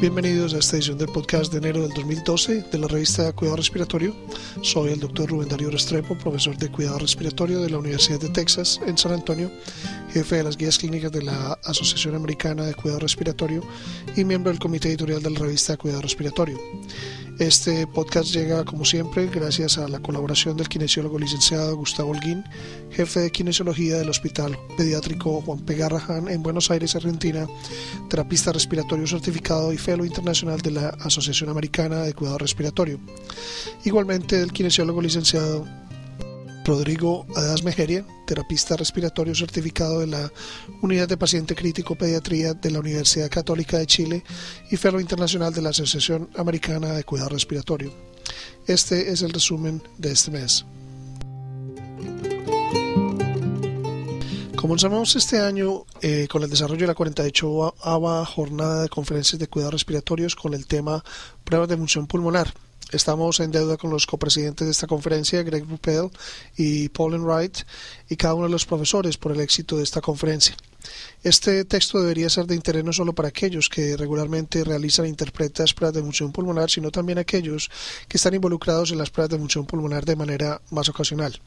Bienvenidos a esta edición del podcast de enero del 2012 de la revista Cuidado Respiratorio. Soy el doctor Rubén Darío Restrepo, profesor de Cuidado Respiratorio de la Universidad de Texas en San Antonio, jefe de las guías clínicas de la Asociación Americana de Cuidado Respiratorio y miembro del comité editorial de la revista Cuidado Respiratorio. Este podcast llega, como siempre, gracias a la colaboración del kinesiólogo licenciado Gustavo Holguín, jefe de kinesiología del Hospital Pediátrico Juan P. Garrahan en Buenos Aires, Argentina, terapista respiratorio certificado y fellow internacional de la Asociación Americana de Cuidado Respiratorio. Igualmente del kinesiólogo licenciado Rodrigo Adas Mejeria, terapista respiratorio certificado de la Unidad de Paciente Crítico Pediatría de la Universidad Católica de Chile y Fellow Internacional de la Asociación Americana de Cuidado Respiratorio. Este es el resumen de este mes. Comenzamos este año eh, con el desarrollo de la 48 jornada de conferencias de cuidados respiratorios con el tema pruebas de función pulmonar. Estamos en deuda con los copresidentes de esta conferencia, Greg Ruppel y Paul Wright, y cada uno de los profesores por el éxito de esta conferencia. Este texto debería ser de interés no solo para aquellos que regularmente realizan e interpretan pruebas de función pulmonar, sino también aquellos que están involucrados en las pruebas de función pulmonar de manera más ocasional.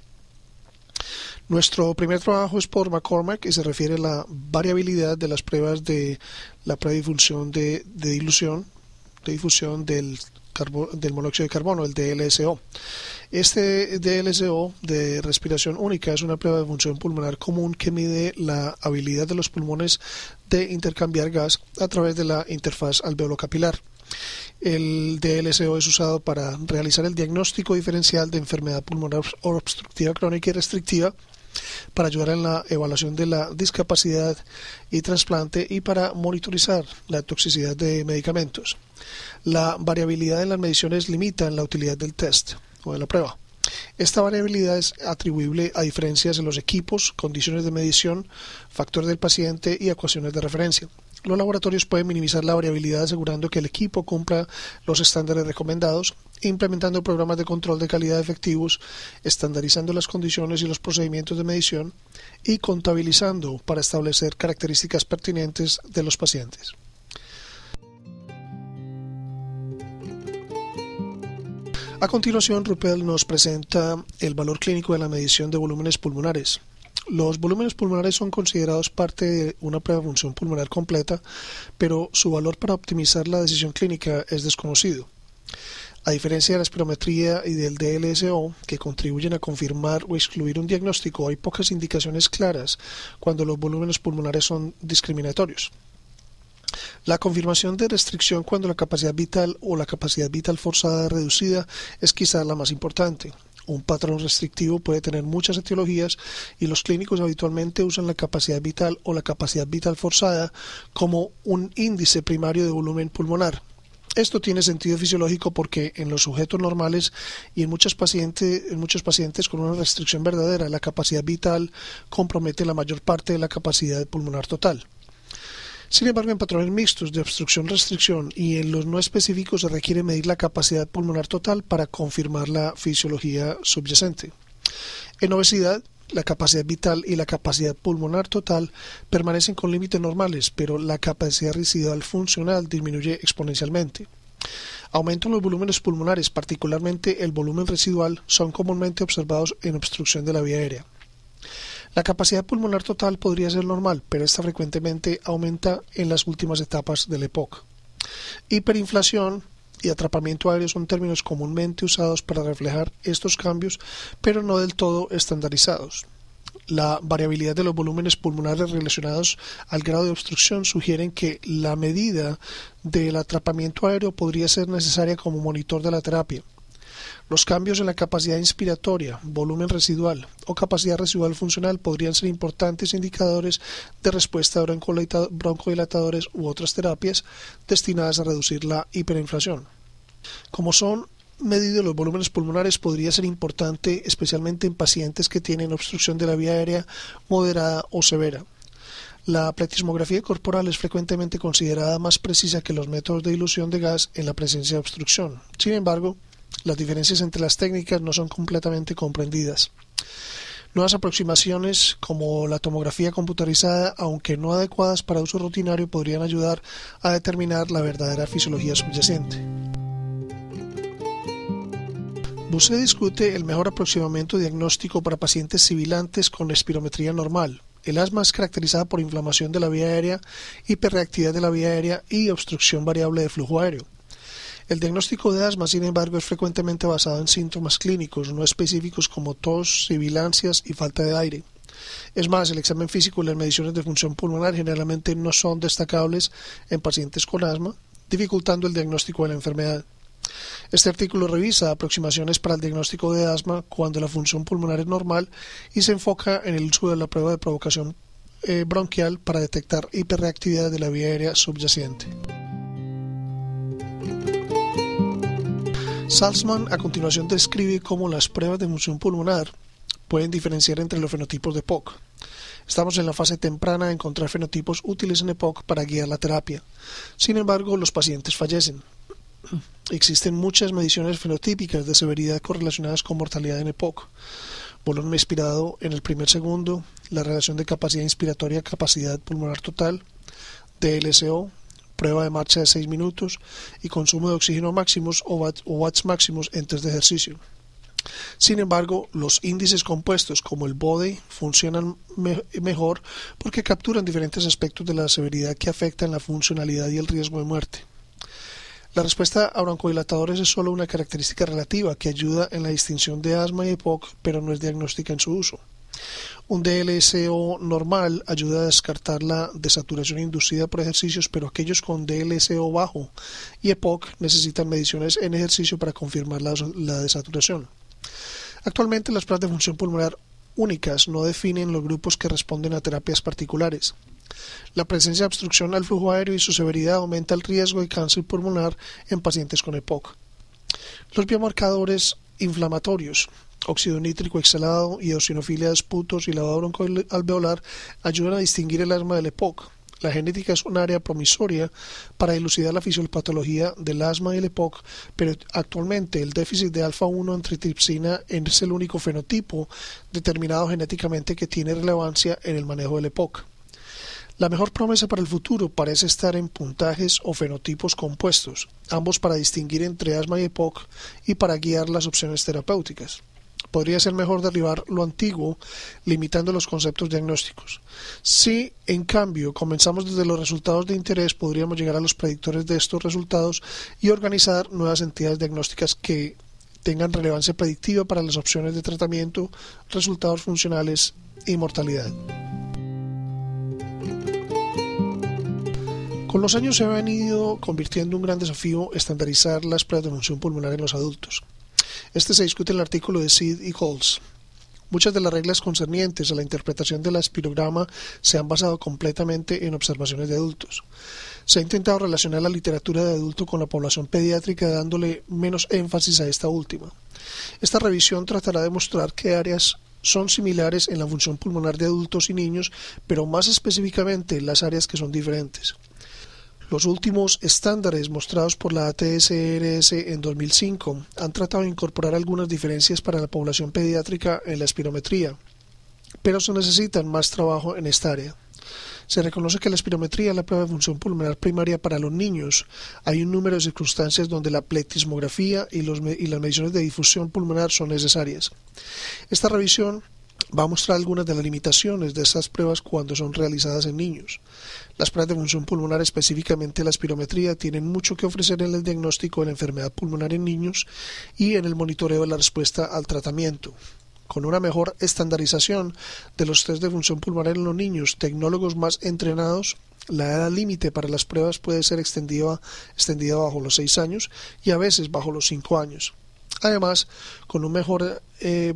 Nuestro primer trabajo es por McCormack y se refiere a la variabilidad de las pruebas de la difusión de, de dilución, de difusión del del monóxido de carbono, el DLSO. Este DLSO de respiración única es una prueba de función pulmonar común que mide la habilidad de los pulmones de intercambiar gas a través de la interfaz alveolo capilar. El DLSO es usado para realizar el diagnóstico diferencial de enfermedad pulmonar obstructiva crónica y restrictiva para ayudar en la evaluación de la discapacidad y trasplante y para monitorizar la toxicidad de medicamentos. La variabilidad en las mediciones limita la utilidad del test o de la prueba. Esta variabilidad es atribuible a diferencias en los equipos, condiciones de medición, factor del paciente y ecuaciones de referencia. Los laboratorios pueden minimizar la variabilidad asegurando que el equipo cumpla los estándares recomendados, implementando programas de control de calidad efectivos, estandarizando las condiciones y los procedimientos de medición y contabilizando para establecer características pertinentes de los pacientes. A continuación, Ruppel nos presenta el valor clínico de la medición de volúmenes pulmonares. Los volúmenes pulmonares son considerados parte de una función pulmonar completa, pero su valor para optimizar la decisión clínica es desconocido. A diferencia de la espirometría y del DLSO, que contribuyen a confirmar o excluir un diagnóstico, hay pocas indicaciones claras cuando los volúmenes pulmonares son discriminatorios. La confirmación de restricción cuando la capacidad vital o la capacidad vital forzada reducida es quizá la más importante. Un patrón restrictivo puede tener muchas etiologías y los clínicos habitualmente usan la capacidad vital o la capacidad vital forzada como un índice primario de volumen pulmonar. Esto tiene sentido fisiológico porque en los sujetos normales y en, muchos pacientes, en muchos pacientes con una restricción verdadera, la capacidad vital compromete la mayor parte de la capacidad pulmonar total. Sin embargo, en patrones mixtos de obstrucción-restricción y en los no específicos se requiere medir la capacidad pulmonar total para confirmar la fisiología subyacente. En obesidad, la capacidad vital y la capacidad pulmonar total permanecen con límites normales, pero la capacidad residual funcional disminuye exponencialmente. Aumento en los volúmenes pulmonares, particularmente el volumen residual, son comúnmente observados en obstrucción de la vía aérea. La capacidad pulmonar total podría ser normal, pero esta frecuentemente aumenta en las últimas etapas de la época. Hiperinflación y atrapamiento aéreo son términos comúnmente usados para reflejar estos cambios, pero no del todo estandarizados. La variabilidad de los volúmenes pulmonares relacionados al grado de obstrucción sugieren que la medida del atrapamiento aéreo podría ser necesaria como monitor de la terapia. Los cambios en la capacidad inspiratoria, volumen residual o capacidad residual funcional podrían ser importantes indicadores de respuesta a broncodilatadores u otras terapias destinadas a reducir la hiperinflación. Como son medidos los volúmenes pulmonares podría ser importante especialmente en pacientes que tienen obstrucción de la vía aérea moderada o severa. La pletismografía corporal es frecuentemente considerada más precisa que los métodos de dilución de gas en la presencia de obstrucción. Sin embargo, las diferencias entre las técnicas no son completamente comprendidas. Nuevas aproximaciones como la tomografía computarizada, aunque no adecuadas para uso rutinario, podrían ayudar a determinar la verdadera fisiología subyacente. Busse discute el mejor aproximamiento diagnóstico para pacientes sibilantes con espirometría normal. El asma es caracterizada por inflamación de la vía aérea, hiperreactividad de la vía aérea y obstrucción variable de flujo aéreo. El diagnóstico de asma, sin embargo, es frecuentemente basado en síntomas clínicos no específicos como tos, sibilancias y falta de aire. Es más, el examen físico y las mediciones de función pulmonar generalmente no son destacables en pacientes con asma, dificultando el diagnóstico de la enfermedad. Este artículo revisa aproximaciones para el diagnóstico de asma cuando la función pulmonar es normal y se enfoca en el uso de la prueba de provocación eh, bronquial para detectar hiperreactividad de la vía aérea subyacente. Salzman a continuación describe cómo las pruebas de función pulmonar pueden diferenciar entre los fenotipos de POC. Estamos en la fase temprana de encontrar fenotipos útiles en EPOC para guiar la terapia. Sin embargo, los pacientes fallecen. Existen muchas mediciones fenotípicas de severidad correlacionadas con mortalidad en EPOC. Volumen expirado en el primer segundo, la relación de capacidad inspiratoria capacidad pulmonar total, DLCO, prueba de marcha de 6 minutos y consumo de oxígeno máximos o, watts máximos en test de ejercicio. Sin embargo, los índices compuestos como el BODE funcionan mejor porque capturan diferentes aspectos de la severidad que afectan la funcionalidad y el riesgo de muerte. La respuesta a broncodilatadores es solo una característica relativa que ayuda en la distinción de asma y EPOC, pero no es diagnóstica en su uso. Un DLSO normal ayuda a descartar la desaturación inducida por ejercicios, pero aquellos con DLSO bajo y EPOC necesitan mediciones en ejercicio para confirmar la, desaturación. Actualmente las pruebas de función pulmonar únicas no definen los grupos que responden a terapias particulares. La presencia de obstrucción al flujo aéreo y su severidad aumenta el riesgo de cáncer pulmonar en pacientes con EPOC. Los biomarcadores inflamatorios óxido nítrico exhalado y eosinofilia de esputos y lavado broncoalveolar ayudan a distinguir el asma del EPOC. La genética es un área promisoria para elucidar la fisiopatología del asma y el EPOC, pero actualmente el déficit de alfa-1 antitripsina es el único fenotipo determinado genéticamente que tiene relevancia en el manejo del EPOC. La mejor promesa para el futuro parece estar en puntajes o fenotipos compuestos, ambos para distinguir entre asma y EPOC y para guiar las opciones terapéuticas podría ser mejor derribar lo antiguo, limitando los conceptos diagnósticos. Si, en cambio, comenzamos desde los resultados de interés, podríamos llegar a los predictores de estos resultados y organizar nuevas entidades diagnósticas que tengan relevancia predictiva para las opciones de tratamiento, resultados funcionales y mortalidad. Con los años se ha venido convirtiendo en un gran desafío estandarizar las pruebas de función pulmonar en los adultos. Este se discute en el artículo de Sid y Coles. Muchas de las reglas concernientes a la interpretación del aspirograma se han basado completamente en observaciones de adultos. Se ha intentado relacionar la literatura de adulto con la población pediátrica dándole menos énfasis a esta última. Esta revisión tratará de mostrar qué áreas son similares en la función pulmonar de adultos y niños, pero más específicamente las áreas que son diferentes. Los últimos estándares mostrados por la ATSRS en 2005 han tratado de incorporar algunas diferencias para la población pediátrica en la espirometría, pero se necesita más trabajo en esta área. Se reconoce que la espirometría es la prueba de función pulmonar primaria para los niños. Hay un número de circunstancias donde la pletismografía y las mediciones de difusión pulmonar son necesarias. Esta revisión va a mostrar algunas de las limitaciones de estas pruebas cuando son realizadas en niños. Las pruebas de función pulmonar, específicamente la espirometría, tienen mucho que ofrecer en el diagnóstico de la enfermedad pulmonar en niños y en el monitoreo de la respuesta al tratamiento. Con una mejor estandarización de los test de función pulmonar en los niños, tecnólogos más entrenados, la edad límite para las pruebas puede ser extendida, extendida bajo los 6 años y a veces bajo los 5 años. Además, con un mejor eh,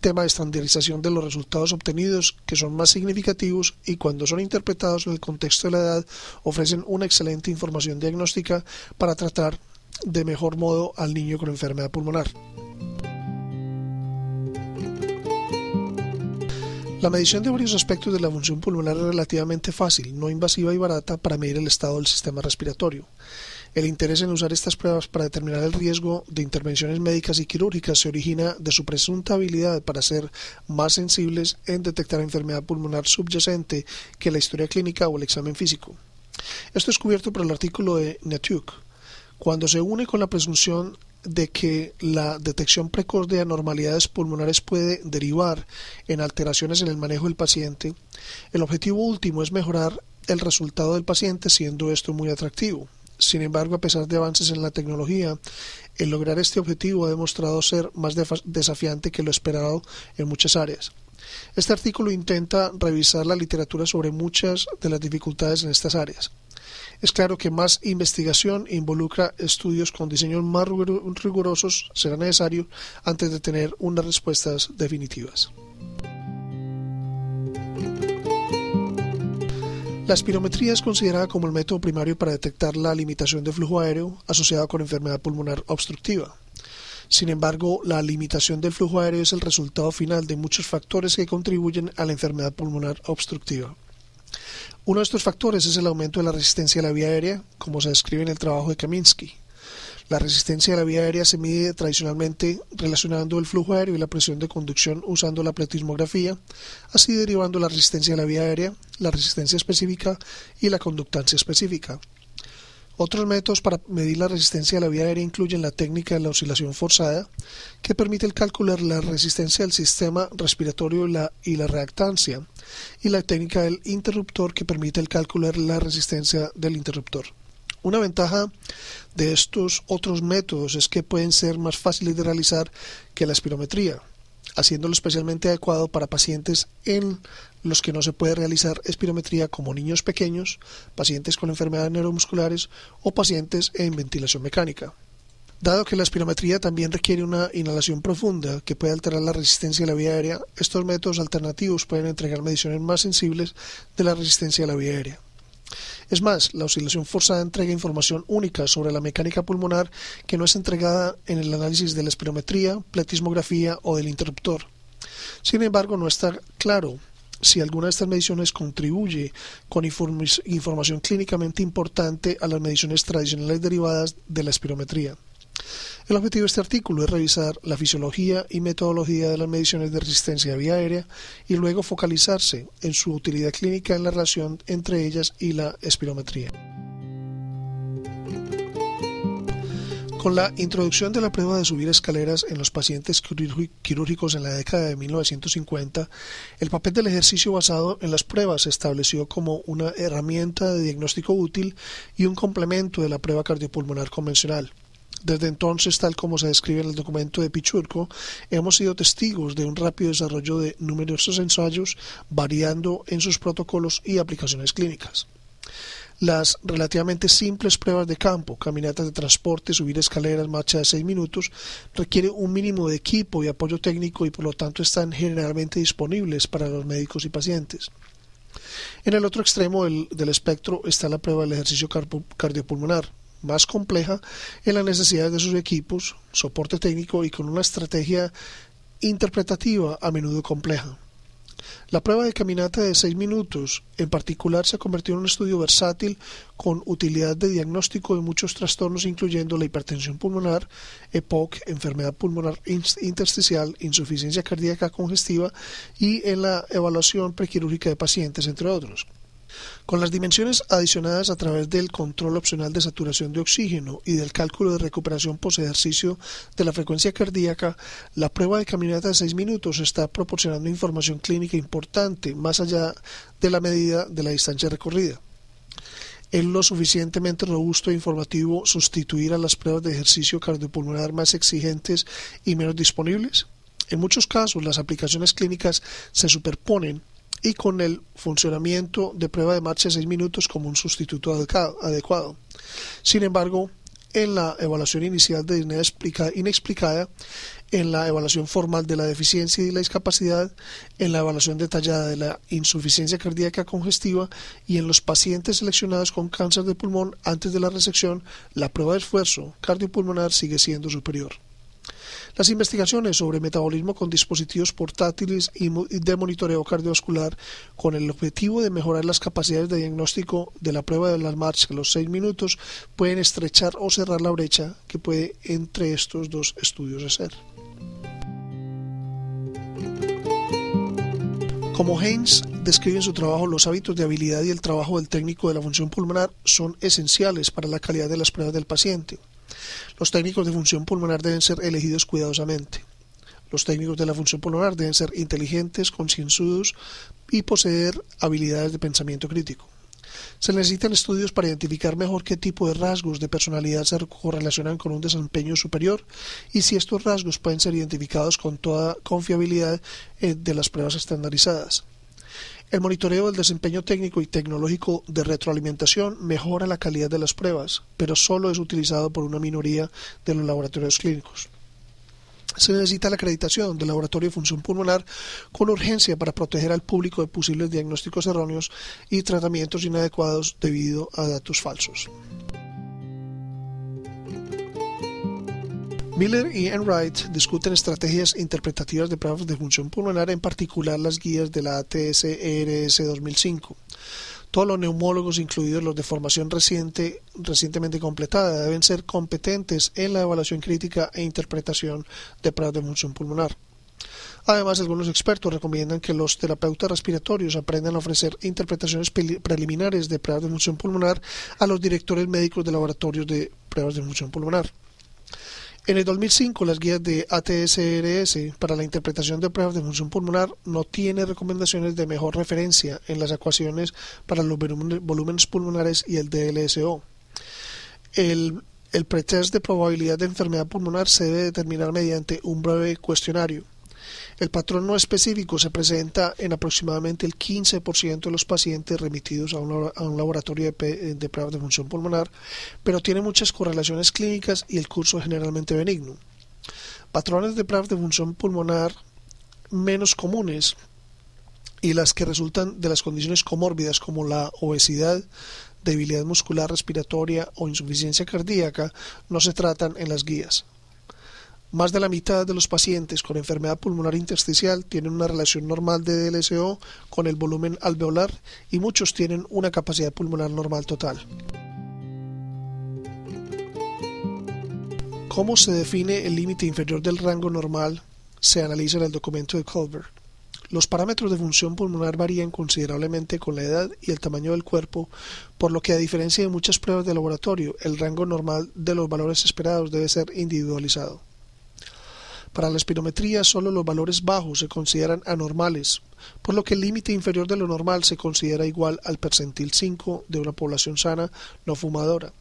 tema de estandarización de los resultados obtenidos que son más significativos y cuando son interpretados en el contexto de la edad ofrecen una excelente información diagnóstica para tratar de mejor modo al niño con enfermedad pulmonar. La medición de varios aspectos de la función pulmonar es relativamente fácil, no invasiva y barata para medir el estado del sistema respiratorio. El interés en usar estas pruebas para determinar el riesgo de intervenciones médicas y quirúrgicas se origina de su presunta habilidad para ser más sensibles en detectar enfermedad pulmonar subyacente que la historia clínica o el examen físico. Esto es cubierto por el artículo de Natuk. Cuando se une con la presunción de que la detección precoz de anormalidades pulmonares puede derivar en alteraciones en el manejo del paciente, el objetivo último es mejorar el resultado del paciente siendo esto muy atractivo. Sin embargo, a pesar de avances en la tecnología, el lograr este objetivo ha demostrado ser más desafiante que lo esperado en muchas áreas. Este artículo intenta revisar la literatura sobre muchas de las dificultades en estas áreas. Es claro que más investigación involucra estudios con diseños más rigurosos será necesario antes de tener unas respuestas definitivas. La espirometría es considerada como el método primario para detectar la limitación de flujo aéreo asociado con enfermedad pulmonar obstructiva. Sin embargo, la limitación del flujo aéreo es el resultado final de muchos factores que contribuyen a la enfermedad pulmonar obstructiva. Uno de estos factores es el aumento de la resistencia a la vía aérea, como se describe en el trabajo de Kaminsky. La resistencia a la vía aérea se mide tradicionalmente relacionando el flujo aéreo y la presión de conducción usando la pletismografía, así derivando la resistencia a la vía aérea, la resistencia específica y la conductancia específica. Otros métodos para medir la resistencia a la vía aérea incluyen la técnica de la oscilación forzada, que permite el cálculo de la resistencia del sistema respiratorio y la, y la reactancia, y la técnica del interruptor, que permite el cálculo de la resistencia del interruptor. Una ventaja de estos otros métodos es que pueden ser más fáciles de realizar que la espirometría, haciéndolo especialmente adecuado para pacientes en los que no se puede realizar espirometría como niños pequeños, pacientes con enfermedades neuromusculares o pacientes en ventilación mecánica. Dado que la espirometría también requiere una inhalación profunda que puede alterar la resistencia a la vía aérea, estos métodos alternativos pueden entregar mediciones más sensibles de la resistencia a la vía aérea. Es más, la oscilación forzada entrega información única sobre la mecánica pulmonar que no es entregada en el análisis de la espirometría, pletismografía o del interruptor. Sin embargo, no está claro si alguna de estas mediciones contribuye con información clínicamente importante a las mediciones tradicionales derivadas de la espirometría. El objetivo de este artículo es revisar la fisiología y metodología de las mediciones de resistencia vía aérea y luego focalizarse en su utilidad clínica en la relación entre ellas y la espirometría. Con la introducción de la prueba de subir escaleras en los pacientes quirúrgicos en la década de 1950, el papel del ejercicio basado en las pruebas se estableció como una herramienta de diagnóstico útil y un complemento de la prueba cardiopulmonar convencional. Desde entonces, tal como se describe en el documento de Pichurco, hemos sido testigos de un rápido desarrollo de numerosos ensayos variando en sus protocolos y aplicaciones clínicas. Las relativamente simples pruebas de campo, caminatas de transporte, subir escaleras, marcha de 6 minutos, requieren un mínimo de equipo y apoyo técnico y por lo tanto están generalmente disponibles para los médicos y pacientes. En el otro extremo del, del espectro está la prueba del ejercicio cardiopulmonar, más compleja en las necesidades de sus equipos, soporte técnico y con una estrategia interpretativa a menudo compleja. La prueba de caminata de 6 minutos, en particular, se ha convertido en un estudio versátil con utilidad de diagnóstico de muchos trastornos, incluyendo la hipertensión pulmonar, EPOC, enfermedad pulmonar intersticial, insuficiencia cardíaca congestiva y en la evaluación prequirúrgica de pacientes, entre otros. Con las dimensiones adicionadas a través del control opcional de saturación de oxígeno y del cálculo de recuperación post-ejercicio de la frecuencia cardíaca, la prueba de caminata de 6 minutos está proporcionando información clínica importante más allá de la medida de la distancia recorrida. ¿Es lo suficientemente robusto e informativo sustituir a las pruebas de ejercicio cardiopulmonar más exigentes y menos disponibles? En muchos casos, las aplicaciones clínicas se superponen y con el funcionamiento de prueba de marcha de 6 minutos como un sustituto adecuado. Sin embargo, en la evaluación inicial de disnea inexplicada, en la evaluación formal de la deficiencia y la discapacidad, en la evaluación detallada de la insuficiencia cardíaca congestiva y en los pacientes seleccionados con cáncer de pulmón antes de la resección, la prueba de esfuerzo cardiopulmonar sigue siendo superior. Las investigaciones sobre metabolismo con dispositivos portátiles y de monitoreo cardiovascular con el objetivo de mejorar las capacidades de diagnóstico de la prueba de las marchas a los seis minutos pueden estrechar o cerrar la brecha que puede entre estos dos estudios ser. Como Haynes describe en su trabajo, los hábitos de habilidad y el trabajo del técnico de la función pulmonar son esenciales para la calidad de las pruebas del paciente. Los técnicos de función pulmonar deben ser elegidos cuidadosamente. Los técnicos de la función pulmonar deben ser inteligentes, concienzudos y poseer habilidades de pensamiento crítico. Se necesitan estudios para identificar mejor qué tipo de rasgos de personalidad se correlacionan con un desempeño superior y si estos rasgos pueden ser identificados con toda confiabilidad eh, de las pruebas estandarizadas. El monitoreo del desempeño técnico y tecnológico de retroalimentación mejora la calidad de las pruebas, pero solo es utilizado por una minoría de los laboratorios clínicos se necesita la acreditación del laboratorio de función pulmonar con urgencia para proteger al público de posibles diagnósticos erróneos y tratamientos inadecuados debido a datos falsos. Miller y Enright discuten estrategias interpretativas de pruebas de función pulmonar, en particular las guías de la ATS-ERS 2005. Todos los neumólogos, incluidos los de formación reciente, recientemente completada, deben ser competentes en la evaluación crítica e interpretación de pruebas de función pulmonar. Además, algunos expertos recomiendan que los terapeutas respiratorios aprendan a ofrecer interpretaciones preliminares de pruebas de función pulmonar a los directores médicos de laboratorios de pruebas de función pulmonar. En el 2005, las guías de ATSRS para la interpretación de pruebas de función pulmonar no tienen recomendaciones de mejor referencia en las ecuaciones para los volúmenes pulmonares y el DLSO. El, el pretest de probabilidad de enfermedad pulmonar se debe determinar mediante un breve cuestionario. El patrón no específico se presenta en aproximadamente el 15% de los pacientes remitidos a un, laboratorio de, de pruebas de función pulmonar, pero tiene muchas correlaciones clínicas y el curso es generalmente benigno. Patrones de pruebas de función pulmonar menos comunes y las que resultan de las condiciones comórbidas como la obesidad, debilidad muscular respiratoria o insuficiencia cardíaca no se tratan en las guías. Más de la mitad de los pacientes con enfermedad pulmonar intersticial tienen una relación normal de DLSO con el volumen alveolar y muchos tienen una capacidad pulmonar normal total. ¿Cómo se define el límite inferior del rango normal? Se analiza en el documento de Culver. Los parámetros de función pulmonar varían considerablemente con la edad y el tamaño del cuerpo, por lo que a diferencia de muchas pruebas de laboratorio, el rango normal de los valores esperados debe ser individualizado. Para la espirometría solo los valores bajos se consideran anormales, por lo que el límite inferior de lo normal se considera igual al percentil 5 de una población sana no fumadora.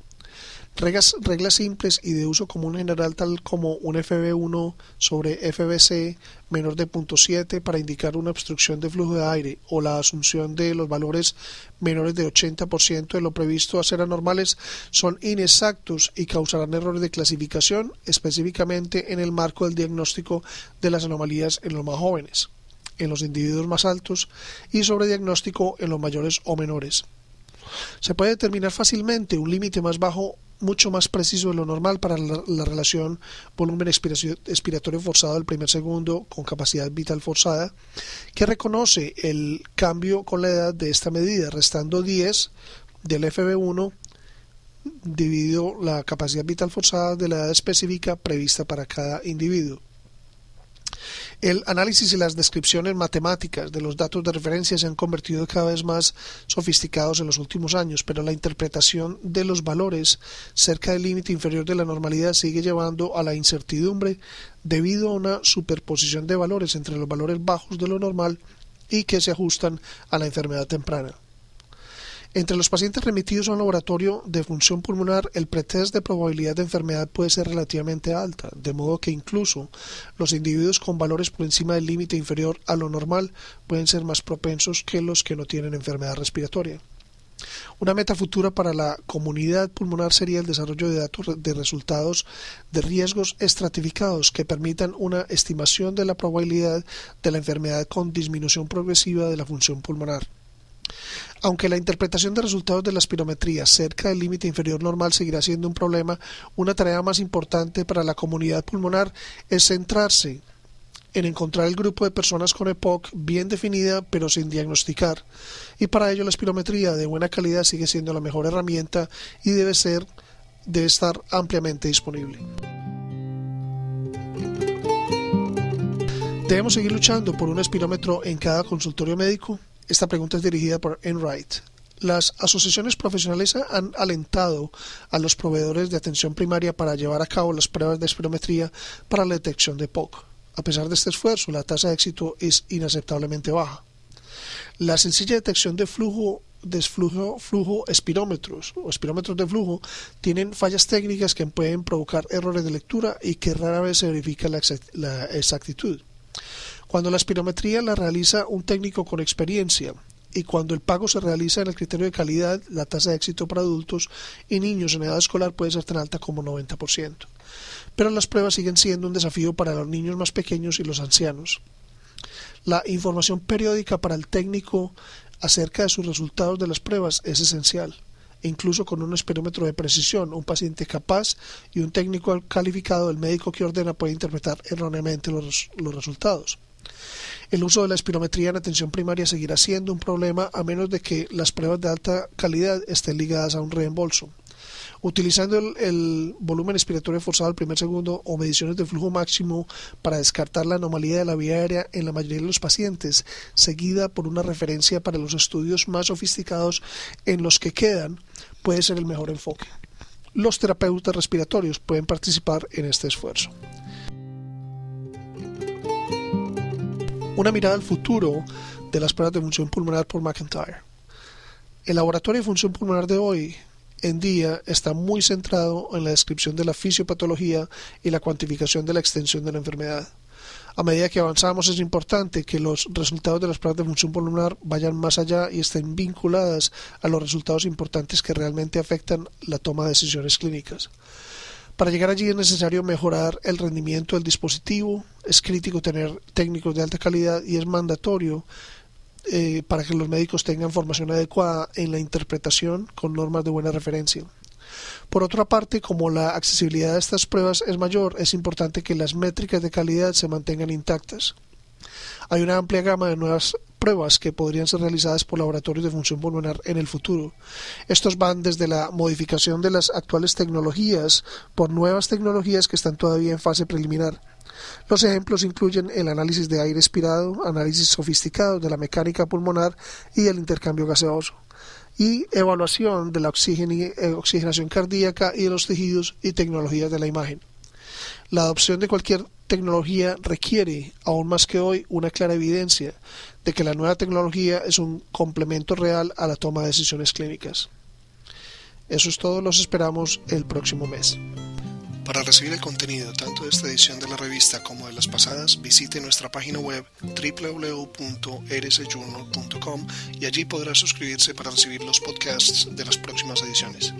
Reglas, simples y de uso común general tal como un FB1 sobre FBC menor de 0.7 para indicar una obstrucción de flujo de aire o la asunción de los valores menores de 80% de lo previsto a ser anormales son inexactos y causarán errores de clasificación específicamente en el marco del diagnóstico de las anomalías en los más jóvenes, en los individuos más altos y sobre diagnóstico en los mayores o menores. Se puede determinar fácilmente un límite más bajo mucho más preciso de lo normal para la, relación volumen expiratorio forzado del primer segundo con capacidad vital forzada, que reconoce el cambio con la edad de esta medida, restando 10 del FB1 dividido la capacidad vital forzada de la edad específica prevista para cada individuo. El análisis y las descripciones matemáticas de los datos de referencia se han convertido cada vez más sofisticados en los últimos años, pero la interpretación de los valores cerca del límite inferior de la normalidad sigue llevando a la incertidumbre debido a una superposición de valores entre los valores bajos de lo normal y que se ajustan a la enfermedad temprana. Entre los pacientes remitidos a un laboratorio de función pulmonar, el pretest de probabilidad de enfermedad puede ser relativamente alta, de modo que incluso los individuos con valores por encima del límite inferior a lo normal pueden ser más propensos que los que no tienen enfermedad respiratoria. Una meta futura para la comunidad pulmonar sería el desarrollo de datos de resultados de riesgos estratificados que permitan una estimación de la probabilidad de la enfermedad con disminución progresiva de la función pulmonar. Aunque la interpretación de resultados de la espirometría cerca del límite inferior normal seguirá siendo un problema, una tarea más importante para la comunidad pulmonar es centrarse en encontrar el grupo de personas con EPOC bien definida pero sin diagnosticar. Y para ello la espirometría de buena calidad sigue siendo la mejor herramienta y debe ser debe estar ampliamente disponible. ¿Debemos seguir luchando por un espirómetro en cada consultorio médico? Esta pregunta es dirigida por Enright. Las asociaciones profesionales han alentado a los proveedores de atención primaria para llevar a cabo las pruebas de espirometría para la detección de POC. A pesar de este esfuerzo, la tasa de éxito es inaceptablemente baja. La sencilla detección de flujo flujo espirómetros o espirómetros de flujo tienen fallas técnicas que pueden provocar errores de lectura y que rara vez se verifica la exactitud. Cuando la espirometría la realiza un técnico con experiencia y cuando el pago se realiza en el criterio de calidad, la tasa de éxito para adultos y niños en edad escolar puede ser tan alta como 90% pero las pruebas siguen siendo un desafío para los niños más pequeños y los ancianos. La información periódica para el técnico acerca de sus resultados de las pruebas es esencial. Incluso con un esperómetro de precisión, un paciente capaz y un técnico calificado, el médico que ordena puede interpretar erróneamente los resultados. El uso de la espirometría en atención primaria seguirá siendo un problema a menos de que las pruebas de alta calidad estén ligadas a un reembolso. Utilizando el, volumen expiratorio forzado al primer segundo o mediciones de flujo máximo para descartar la anomalía de la vía aérea en la mayoría de los pacientes, seguida por una referencia para los estudios más sofisticados en los que quedan, puede ser el mejor enfoque. Los terapeutas respiratorios pueden participar en este esfuerzo. Una mirada al futuro de las pruebas de función pulmonar por McIntyre. El laboratorio de función pulmonar de hoy en día está muy centrado en la descripción de la fisiopatología y la cuantificación de la extensión de la enfermedad. A medida que avanzamos es importante que los resultados de las pruebas de función pulmonar vayan más allá y estén vinculadas a los resultados importantes que realmente afectan la toma de decisiones clínicas. Para llegar allí es necesario mejorar el rendimiento del dispositivo, es crítico tener técnicos de alta calidad y es mandatorio eh, para que los médicos tengan formación adecuada en la interpretación con normas de buena referencia. Por otra parte, como la accesibilidad de estas pruebas es mayor, es importante que las métricas de calidad se mantengan intactas. Hay una amplia gama de nuevas pruebas que podrían ser realizadas por laboratorios de función pulmonar en el futuro. Estos van desde la modificación de las actuales tecnologías por nuevas tecnologías que están todavía en fase preliminar los ejemplos incluyen el análisis de aire expirado, análisis sofisticado de la mecánica pulmonar y el intercambio gaseoso, y evaluación de la eh, oxigenación cardíaca y de los tejidos y tecnologías de la imagen. La adopción de cualquier tecnología requiere, aún más que hoy, una clara evidencia de que la nueva tecnología es un complemento real a la toma de decisiones clínicas. Eso es todo, los esperamos el próximo mes. Para recibir el contenido tanto de esta edición de la revista como de las pasadas, visite nuestra página web www.rsjournal.com y allí podrá suscribirse para recibir los podcasts de las próximas ediciones.